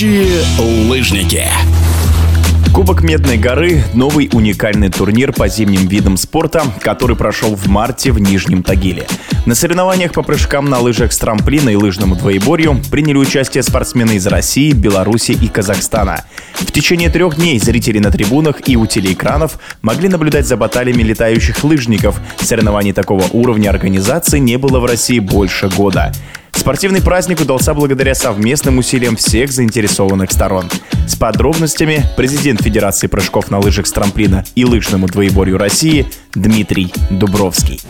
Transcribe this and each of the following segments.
Настоящие лыжники. Кубок Медной горы – новый уникальный турнир по зимним видам спорта, который прошел в марте в Нижнем Тагиле. На соревнованиях по прыжкам на лыжах с трамплина и лыжному двоеборью приняли участие спортсмены из России, Беларуси и Казахстана. В течение трех дней зрители на трибунах и у телеэкранов могли наблюдать за баталиями летающих лыжников. Соревнований такого уровня организации не было в России больше года. Спортивный праздник удался благодаря совместным усилиям всех заинтересованных сторон. С подробностями президент Федерации прыжков на лыжах с трамплина и лыжному двоеборью России Дмитрий Дубровский.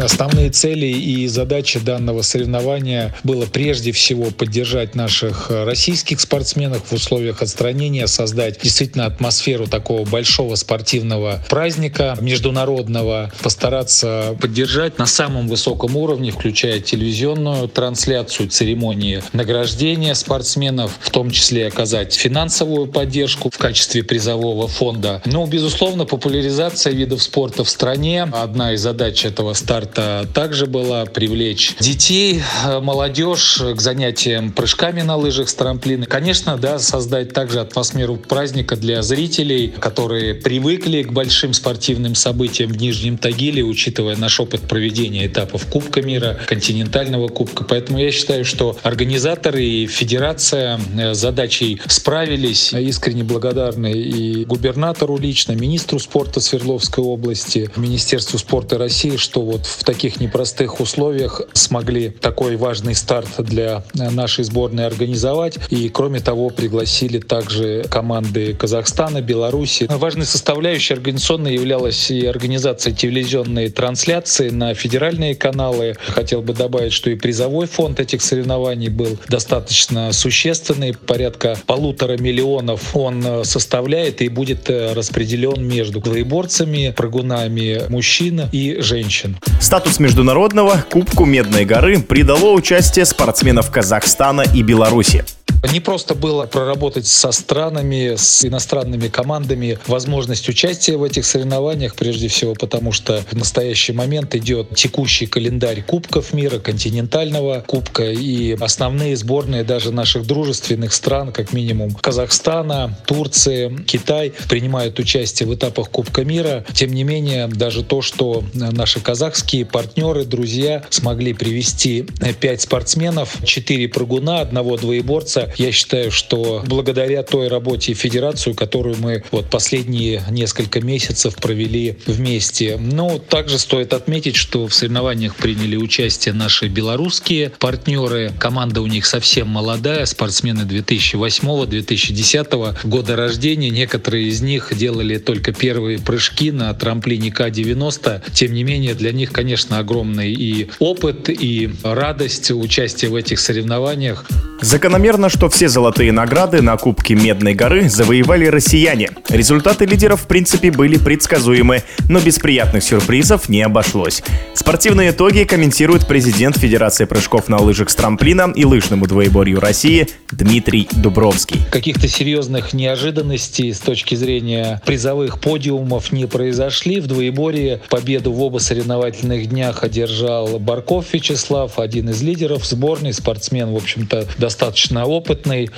Основные цели и задачи данного соревнования было прежде всего поддержать наших российских спортсменов в условиях отстранения, создать действительно атмосферу такого большого спортивного праздника международного, постараться поддержать на самом высоком уровне, включая телевизионную трансляцию церемонии награждения спортсменов, в том числе оказать финансовую поддержку в качестве призового фонда. Ну, безусловно, популяризация видов спорта в стране. Одна из задач этого старта это также была привлечь детей, э, молодежь к занятиям прыжками на лыжах с трамплина. Конечно, да, создать также атмосферу праздника для зрителей, которые привыкли к большим спортивным событиям в Нижнем Тагиле, учитывая наш опыт проведения этапов Кубка мира, континентального Кубка. Поэтому я считаю, что организаторы и федерация э, задачей справились. Искренне благодарны и губернатору лично, министру спорта Свердловской области, Министерству спорта России, что вот в таких непростых условиях смогли такой важный старт для нашей сборной организовать. И кроме того, пригласили также команды Казахстана, Беларуси. Важной составляющей организационной являлась и организация телевизионной трансляции на федеральные каналы. Хотел бы добавить, что и призовой фонд этих соревнований был достаточно существенный, порядка полутора миллионов он составляет и будет распределен между двоеборцами, прыгунами мужчин и женщин. Статус международного Кубку Медной горы придало участие спортсменов Казахстана и Беларуси. Не просто было проработать со странами, с иностранными командами возможность участия в этих соревнованиях, прежде всего потому, что в настоящий момент идет текущий календарь Кубков мира, континентального Кубка, и основные сборные даже наших дружественных стран, как минимум Казахстана, Турции, Китай, принимают участие в этапах Кубка мира. Тем не менее, даже то, что наши казахские партнеры, друзья смогли привести пять спортсменов, четыре прыгуна, одного двоеборца, я считаю, что благодаря той работе федерацию, которую мы вот последние несколько месяцев провели вместе. Но также стоит отметить, что в соревнованиях приняли участие наши белорусские партнеры. Команда у них совсем молодая, спортсмены 2008-2010 года рождения. Некоторые из них делали только первые прыжки на трамплине К-90. Тем не менее, для них, конечно, огромный и опыт, и радость участия в этих соревнованиях. Закономерно, что все золотые награды на Кубке Медной горы завоевали россияне. Результаты лидеров в принципе были предсказуемы, но без приятных сюрпризов не обошлось. Спортивные итоги комментирует президент Федерации прыжков на лыжах с трамплина и лыжному двоеборью России Дмитрий Дубровский. Каких-то серьезных неожиданностей с точки зрения призовых подиумов не произошли. В двоеборье победу в оба соревновательных днях одержал Барков Вячеслав, один из лидеров сборной, спортсмен, в общем-то, достаточно опытный.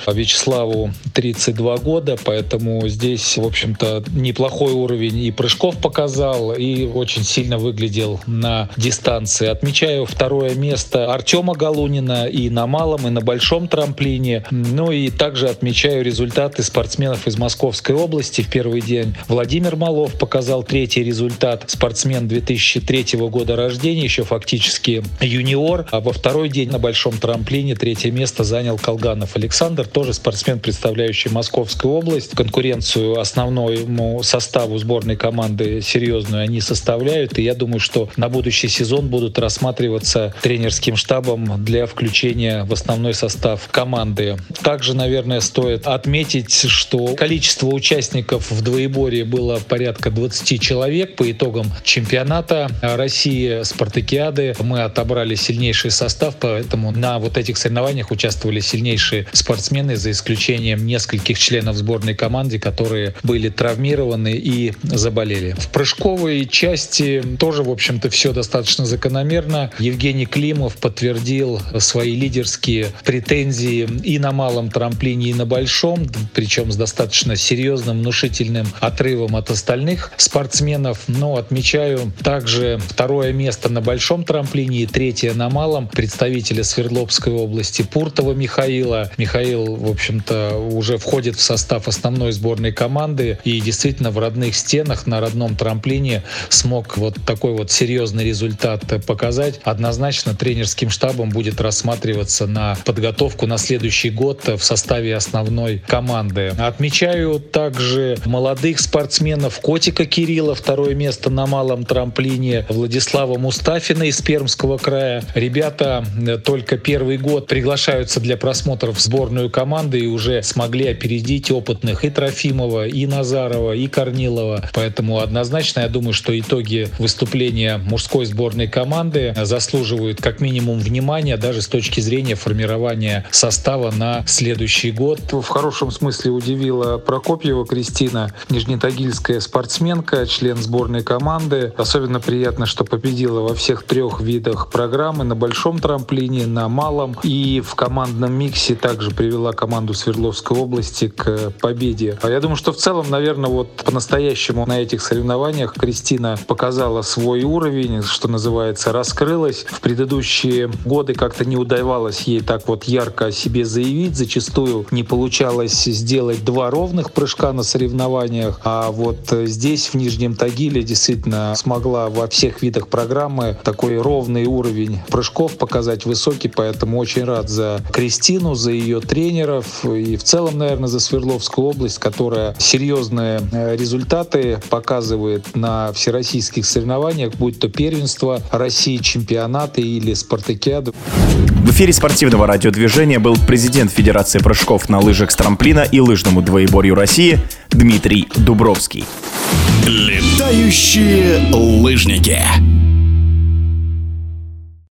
Вячеславу 32 года, поэтому здесь, в общем-то, неплохой уровень и прыжков показал, и очень сильно выглядел на дистанции. Отмечаю второе место Артема Галунина и на малом, и на большом трамплине. Ну и также отмечаю результаты спортсменов из Московской области. В первый день Владимир Малов показал третий результат. Спортсмен 2003 года рождения, еще фактически юниор. А во второй день на большом трамплине третье место занял Колганов Александр, тоже спортсмен, представляющий Московскую область. Конкуренцию основному составу сборной команды серьезную они составляют. И я думаю, что на будущий сезон будут рассматриваться тренерским штабом для включения в основной состав команды. Также, наверное, стоит отметить, что количество участников в двоеборье было порядка 20 человек по итогам чемпионата России, спартакиады. Мы отобрали сильнейший состав, поэтому на вот этих соревнованиях участвовали сильнейшие спортсмены, за исключением нескольких членов сборной команды, которые были травмированы и заболели. В прыжковой части тоже, в общем-то, все достаточно закономерно. Евгений Климов подтвердил свои лидерские претензии и на малом трамплине, и на большом, причем с достаточно серьезным, внушительным отрывом от остальных спортсменов. Но отмечаю также второе место на большом трамплине и третье на малом представителя Свердловской области Пуртова Михаила. Михаил, в общем-то, уже входит в состав основной сборной команды и действительно в родных стенах на родном трамплине смог вот такой вот серьезный результат показать. Однозначно тренерским штабом будет рассматриваться на подготовку на следующий год в составе основной команды. Отмечаю также молодых спортсменов Котика Кирилла, второе место на малом трамплине, Владислава Мустафина из Пермского края. Ребята э, только первый год приглашаются для просмотров в сборную команды и уже смогли опередить опытных и Трофимова, и Назарова, и Корнилова. Поэтому однозначно я думаю, что итоги выступления мужской сборной команды заслуживают как минимум внимания даже с точки зрения формирования состава на следующий год. В хорошем смысле удивила Прокопьева Кристина, нижнетагильская спортсменка, член сборной команды. Особенно приятно, что победила во всех трех видах программы на большом трамплине, на малом и в командном миксе также привела команду Свердловской области к победе. А я думаю, что в целом, наверное, вот по-настоящему на этих соревнованиях Кристина показала свой уровень, что называется, раскрылась. В предыдущие годы как-то не удавалось ей так вот ярко о себе заявить. Зачастую не получалось сделать два ровных прыжка на соревнованиях. А вот здесь, в Нижнем Тагиле, действительно смогла во всех видах программы такой ровный уровень прыжков показать высокий. Поэтому очень рад за Кристину, за ее тренеров и в целом, наверное, за Свердловскую область, которая серьезные э, результаты показывает на всероссийских соревнованиях, будь то первенство России, чемпионаты или спартакиады. В эфире спортивного радиодвижения был президент Федерации прыжков на лыжах с трамплина и лыжному двоеборью России Дмитрий Дубровский. Летающие лыжники.